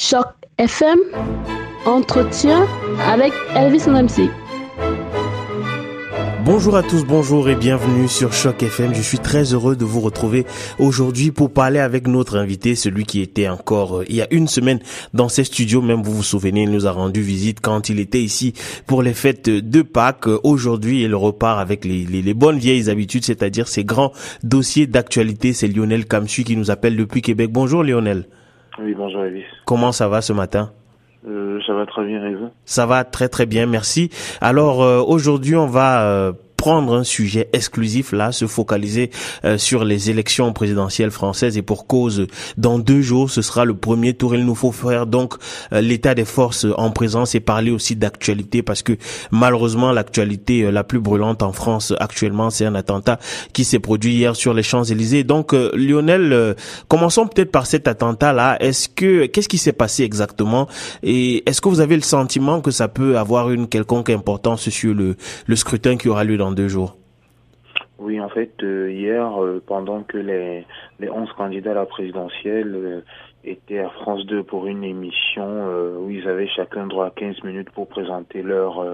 Choc FM, entretien avec Elvis MC. Bonjour à tous, bonjour et bienvenue sur Choc FM. Je suis très heureux de vous retrouver aujourd'hui pour parler avec notre invité, celui qui était encore euh, il y a une semaine dans ces studios. Même vous vous souvenez, il nous a rendu visite quand il était ici pour les fêtes de Pâques. Aujourd'hui, il repart avec les, les, bonnes vieilles habitudes, c'est-à-dire ces grands dossiers d'actualité. C'est Lionel Kamsui qui nous appelle depuis Québec. Bonjour Lionel. Oui, bonjour Elvis. Comment ça va ce matin? Euh, Ça va très bien, et vous? Ça va très très bien, merci. Alors euh, aujourd'hui, on va euh, prendre un sujet exclusif là, se focaliser euh, sur les élections présidentielles françaises et pour cause, dans deux jours, ce sera le premier tour. Il nous faut faire donc euh, l'état des forces en présence et parler aussi d'actualité parce que malheureusement l'actualité euh, la plus brûlante en France actuellement, c'est un attentat qui s'est produit hier sur les Champs-Élysées. Donc Lionel, commençons peut-être par cet attentat là. Est-ce que qu'est-ce qui s'est passé exactement? Et est-ce que vous avez le sentiment que ça peut avoir une quelconque importance sur le, le scrutin qui aura lieu dans deux jours Oui, en fait, euh, hier, euh, pendant que les, les 11 candidats à la présidentielle euh, étaient à France 2 pour une émission où ils avaient chacun droit à 15 minutes pour présenter leur,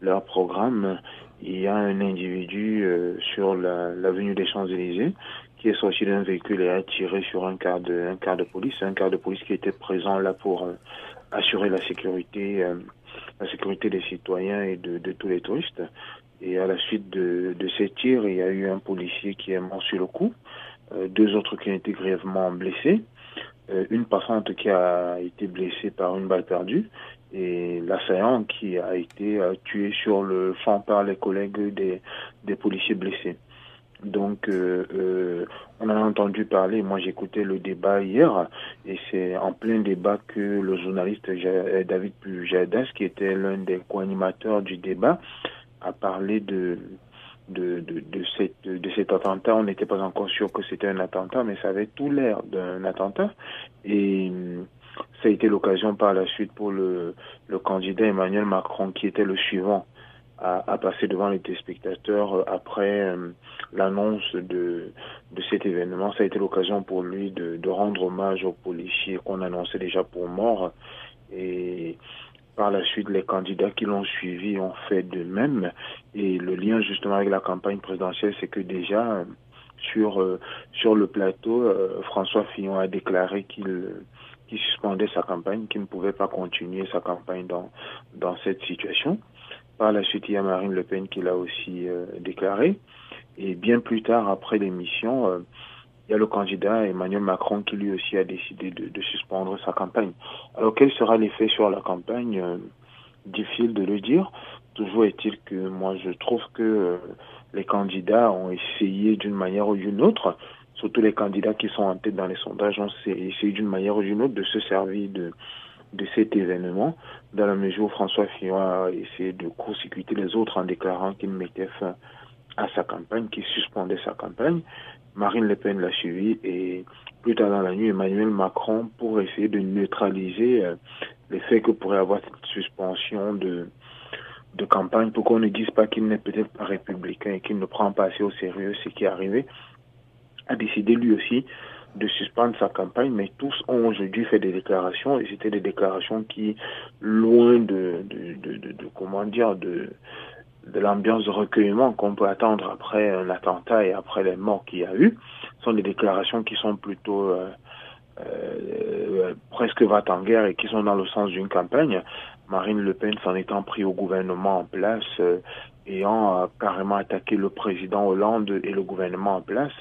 leur programme, il y a un individu sur l'avenue des Champs-Élysées qui est sorti d'un véhicule et a tiré sur un quart de, un quart de police, un quart de police qui était présent là pour assurer la sécurité, la sécurité des citoyens et de tous les touristes. Et à la suite de, de, ces tirs, il y a eu un policier qui est mort sur le coup, euh, deux autres qui ont été grièvement blessés, euh, une passante qui a été blessée par une balle perdue et l'assaillant qui a été euh, tué sur le champ par les collègues des, des policiers blessés. Donc, euh, on en a entendu parler. Moi, j'écoutais le débat hier, et c'est en plein débat que le journaliste David Pujadas, qui était l'un des co-animateurs du débat, a parlé de, de, de, de, cette, de cet attentat. On n'était pas encore sûr que c'était un attentat, mais ça avait tout l'air d'un attentat. Et ça a été l'occasion par la suite pour le, le candidat Emmanuel Macron, qui était le suivant à, à passer devant les téléspectateurs après euh, l'annonce de, de cet événement. Ça a été l'occasion pour lui de, de rendre hommage aux policiers qu'on annonçait déjà pour mort. Et par la suite, les candidats qui l'ont suivi ont fait de même. Et le lien justement avec la campagne présidentielle, c'est que déjà sur euh, sur le plateau, euh, François Fillon a déclaré qu'il qu'il suspendait sa campagne, qu'il ne pouvait pas continuer sa campagne dans dans cette situation. Par la suite, il y a Marine Le Pen qui l'a aussi euh, déclaré. Et bien plus tard, après l'émission, il y a le candidat Emmanuel Macron qui lui aussi a décidé de, de suspendre sa campagne. Alors quel sera l'effet sur la campagne euh, Difficile de le dire. Toujours est-il que moi je trouve que euh, les candidats ont essayé d'une manière ou d'une autre, surtout les candidats qui sont en tête dans les sondages, ont essayé d'une manière ou d'une autre de se servir de de cet événement, dans la mesure où François Fillon a essayé de court-circuiter les autres en déclarant qu'il mettait fin à sa campagne, qu'il suspendait sa campagne. Marine Le Pen l'a suivi et plus tard dans la nuit, Emmanuel Macron pour essayer de neutraliser euh, l'effet que pourrait avoir cette suspension de, de campagne pour qu'on ne dise pas qu'il n'est peut-être pas républicain et qu'il ne prend pas assez au sérieux ce qui est arrivé, a décidé lui aussi de suspendre sa campagne, mais tous ont aujourd'hui fait des déclarations et c'était des déclarations qui, loin de, de, de, de, de comment dire, de de l'ambiance de recueillement qu'on peut attendre après un attentat et après les morts qu'il y a eu sont des déclarations qui sont plutôt euh, euh, presque va en guerre et qui sont dans le sens d'une campagne. Marine Le Pen s'en étant pris au gouvernement en place, euh, ayant euh, carrément attaqué le président Hollande et le gouvernement en place.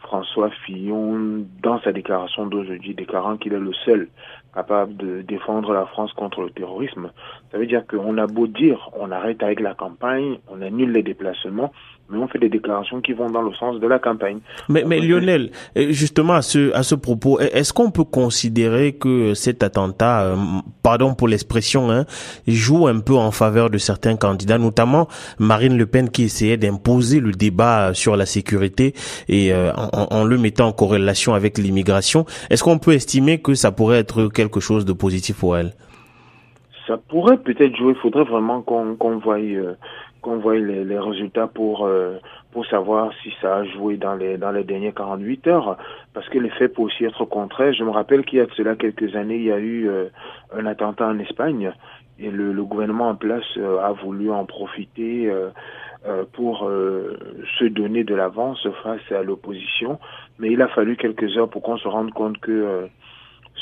François Fillon, dans sa déclaration d'aujourd'hui, déclarant qu'il est le seul capable de défendre la France contre le terrorisme. Ça veut dire qu'on a beau dire, on arrête avec la campagne, on annule les déplacements, mais on fait des déclarations qui vont dans le sens de la campagne. Mais, mais Lionel, euh, justement à ce, à ce propos, est-ce qu'on peut considérer que cet attentat, euh, pardon pour l'expression, hein, joue un peu en faveur de certains candidats, notamment Marine Le Pen qui essayait d'imposer le débat sur la sécurité et euh, en, en, le mettant en corrélation avec l'immigration? Est-ce qu'on peut estimer que ça pourrait être quelque chose de positif pour elle? Ça pourrait peut-être jouer. Il faudrait vraiment qu'on qu'on voie qu'on voit les, les, résultats pour euh, pour savoir si ça a joué dans les dans les dernières 48 heures. parce que les faits peuvent aussi être contraires. Je me rappelle qu'il y a de cela quelques années, il y a eu un attentat en Espagne et le, le gouvernement en place a voulu en profiter pour se donner de l'avance face à l'opposition. Mais il a fallu quelques heures pour qu'on se rende compte que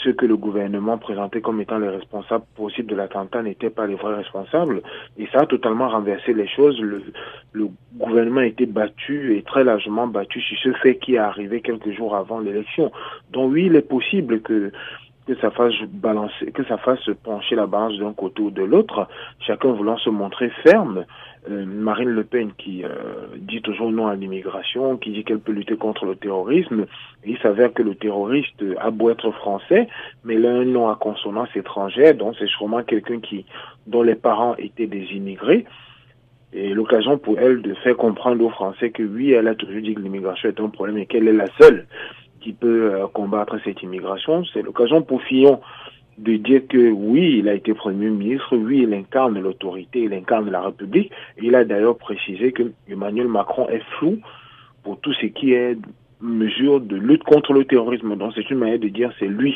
ce que le gouvernement présentait comme étant les responsables possibles de l'attentat n'étaient pas les vrais responsables. Et ça a totalement renversé les choses. Le, le, gouvernement a été battu et très largement battu sur ce fait qui est arrivé quelques jours avant l'élection. Donc oui, il est possible que que ça fasse balancer, que ça fasse pencher la balance d'un côté ou de l'autre, chacun voulant se montrer ferme. Euh, Marine Le Pen qui euh, dit toujours non à l'immigration, qui dit qu'elle peut lutter contre le terrorisme, il s'avère que le terroriste a beau être français, mais il a un nom à consonance étrangère, donc c'est sûrement quelqu'un qui dont les parents étaient des immigrés. Et l'occasion pour elle de faire comprendre aux Français que oui, elle a toujours dit que l'immigration est un problème et qu'elle est la seule qui peut euh, combattre cette immigration. C'est l'occasion pour Fillon de dire que oui, il a été Premier ministre, oui, il incarne l'autorité, il incarne la République. Il a d'ailleurs précisé que Emmanuel Macron est flou pour tout ce qui est mesure de lutte contre le terrorisme. Donc c'est une manière de dire c'est lui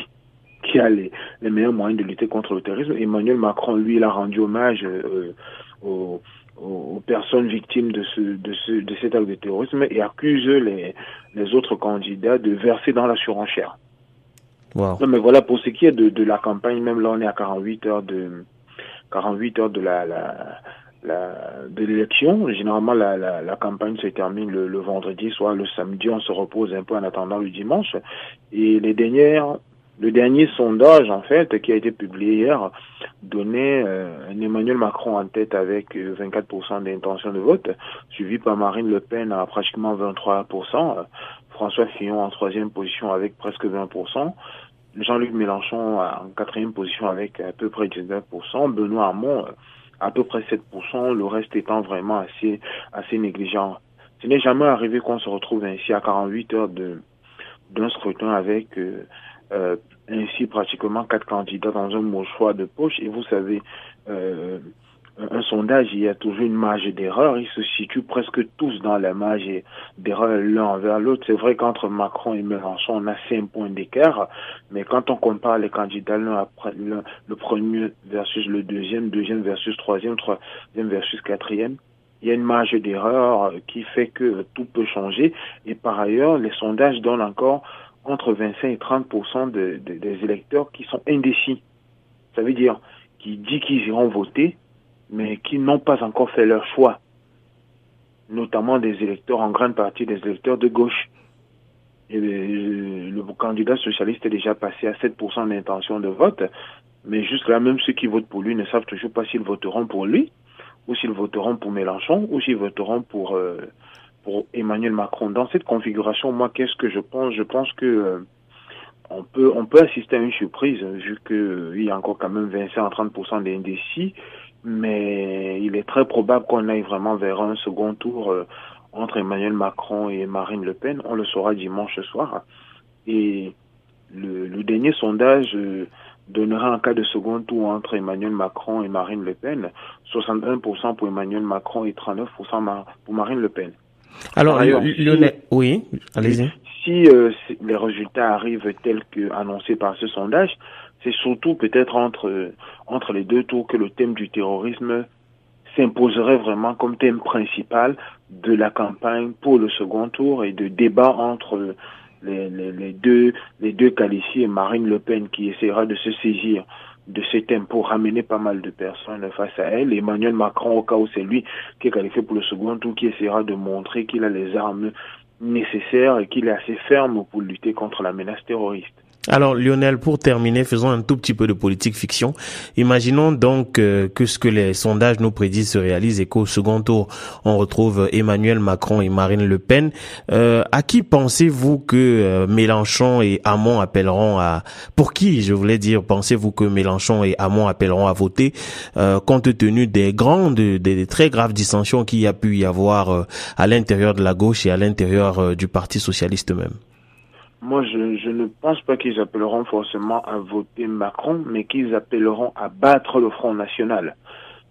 qui a les, meilleurs moyens de lutter contre le terrorisme. Emmanuel Macron, lui, il a rendu hommage euh, aux, aux, personnes victimes de, ce, de, ce, de cet acte de terrorisme et accuse les, les autres candidats de verser dans la surenchère. Wow. Non, mais voilà, pour ce qui est de, de la campagne, même là, on est à 48 heures de 48 heures de la, la, la de l'élection. Généralement, la, la, la, campagne se termine le, le, vendredi, soit le samedi, on se repose un peu en attendant le dimanche. Et les dernières le dernier sondage, en fait, qui a été publié hier, donnait euh, Emmanuel Macron en tête avec 24% euh, d'intention de vote, suivi par Marine Le Pen à pratiquement 23%, François Fillon en troisième position avec presque 20%, Jean-Luc Mélenchon en quatrième position avec à peu près 19%, Benoît Hamon à peu près 7%, le reste étant vraiment assez, assez négligent. Ce n'est jamais arrivé qu'on se retrouve ainsi à 48 heures de d'un scrutin avec euh, euh, ainsi pratiquement quatre candidats dans un mot choix de poche. Et vous savez, euh, un sondage, il y a toujours une marge d'erreur. Ils se situent presque tous dans la marge d'erreur l'un envers l'autre. C'est vrai qu'entre Macron et Mélenchon, on a cinq points d'écart. Mais quand on compare les candidats l'un après le premier versus le deuxième, deuxième versus troisième, troisième versus quatrième, il y a une marge d'erreur qui fait que tout peut changer. Et par ailleurs, les sondages donnent encore entre 25 et 30 de, de, des électeurs qui sont indécis. Ça veut dire qui dit qu'ils iront voter, mais qui n'ont pas encore fait leur choix. Notamment des électeurs, en grande partie des électeurs de gauche. Le, le candidat socialiste est déjà passé à 7% d'intention de vote, mais jusque-là, même ceux qui votent pour lui ne savent toujours pas s'ils voteront pour lui, ou s'ils voteront pour Mélenchon, ou s'ils voteront pour... Euh, pour Emmanuel Macron. Dans cette configuration, moi, qu'est-ce que je pense? Je pense que euh, on peut on peut assister à une surprise vu que euh, il y a encore quand même 25 à 30% d'indécis, mais il est très probable qu'on aille vraiment vers un second tour euh, entre Emmanuel Macron et Marine Le Pen. On le saura dimanche soir. Et le, le dernier sondage donnera un cas de second tour entre Emmanuel Macron et Marine Le Pen, 61% pour Emmanuel Macron et 39% pour Marine Le Pen. Alors, Lionel, oui, allez-y. Si, euh, les résultats arrivent tels que annoncés par ce sondage, c'est surtout peut-être entre entre les deux tours que le thème du terrorisme s'imposerait vraiment comme thème principal de la campagne pour le second tour et de débat entre les, les, les deux les deux qualifiés, Marine Le Pen qui essaiera de se saisir de ce pour ramener pas mal de personnes face à elle. Emmanuel Macron, au cas où c'est lui qui est qualifié pour le second tour, qui essaiera de montrer qu'il a les armes nécessaires et qu'il est assez ferme pour lutter contre la menace terroriste. Alors Lionel, pour terminer, faisons un tout petit peu de politique fiction. Imaginons donc euh, que ce que les sondages nous prédisent se réalise et qu'au second tour, on retrouve Emmanuel Macron et Marine Le Pen. Euh, à qui pensez-vous que euh, Mélenchon et Hamon appelleront à... Pour qui, je voulais dire, pensez-vous que Mélenchon et Hamon appelleront à voter compte tenu des grandes, des, très graves dissensions qu'il y a pu y avoir à l'intérieur de la gauche et à l'intérieur du Parti socialiste même? Moi, je, je, ne pense pas qu'ils appelleront forcément à voter Macron, mais qu'ils appelleront à battre le Front National.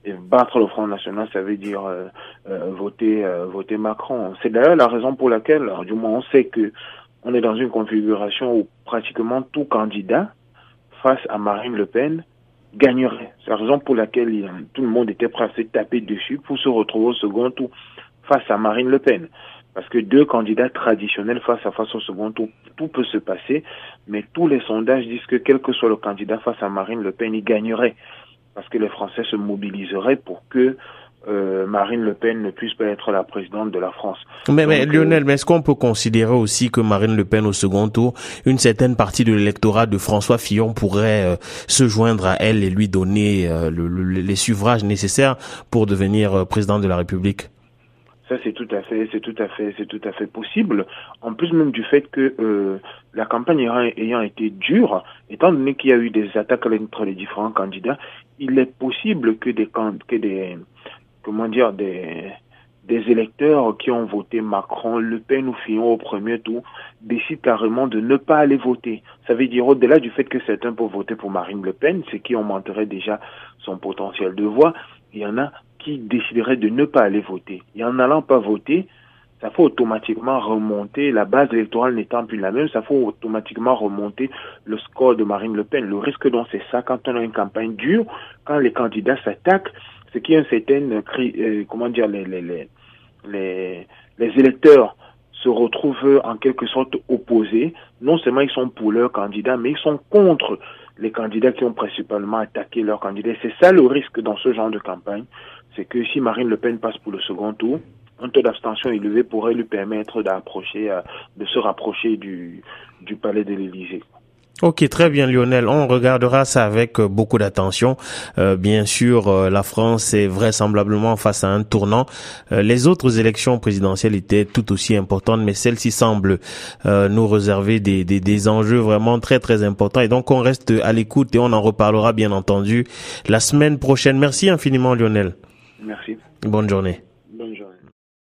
Et battre le Front National, ça veut dire euh, euh, voter, euh, voter Macron. C'est d'ailleurs la raison pour laquelle, du moins, on sait que on est dans une configuration où pratiquement tout candidat face à Marine Le Pen gagnerait. C'est la raison pour laquelle tout le monde était prêt à se taper dessus pour se retrouver au second tour face à Marine Le Pen. Parce que deux candidats traditionnels face à face au second tour, tout peut se passer, mais tous les sondages disent que quel que soit le candidat face à Marine Le Pen, il gagnerait. Parce que les Français se mobiliseraient pour que euh, Marine Le Pen ne puisse pas être la présidente de la France. Mais, mais Lionel, mais est-ce qu'on peut considérer aussi que Marine Le Pen au second tour, une certaine partie de l'électorat de François Fillon pourrait euh, se joindre à elle et lui donner euh, les suffrages nécessaires pour devenir président de la République? C'est tout à fait, c'est tout à fait, c'est tout à fait possible. En plus même du fait que la campagne ayant, ayant été dure, étant donné qu'il y a eu des attaques entre les différents candidats, il est possible que des que des comment dire, des, des électeurs qui ont voté Macron, Le Pen ou Fillon au premier tour décident carrément de ne pas aller voter. Ça veut dire au-delà du fait que certains peuvent voter pour Marine Le Pen, ce qui augmenterait déjà son potentiel de voix, il y en a qui décideraient de ne pas aller voter. Et en n'allant pas voter, ça faut automatiquement remonter, la base électorale n'étant plus la même, ça faut automatiquement remonter le score de Marine Le Pen. Le risque donc c'est ça quand on a une campagne dure, quand les candidats s'attaquent, ce qui est un certain, euh, comment dire, les, les, les, les, électeurs se retrouvent en quelque sorte opposés. Non seulement ils sont pour leur candidat, mais ils sont contre les candidats qui ont principalement attaqué leur candidat. C'est ça le risque dans ce genre de campagne, c'est que si Marine Le Pen passe pour le second tour, un taux d'abstention élevé pourrait lui permettre d'approcher, euh, de se rapprocher du, du palais de l'Élysée. Ok, très bien Lionel. On regardera ça avec euh, beaucoup d'attention. Euh, bien sûr, euh, la France est vraisemblablement face à un tournant. les autres élections présidentielles étaient tout aussi importantes, mais celle-ci semble nous réserver des, des, des, enjeux vraiment très très importants. Et donc on reste à l'écoute et on en reparlera bien entendu la semaine prochaine. Merci infiniment Lionel. Merci. Bonne journée.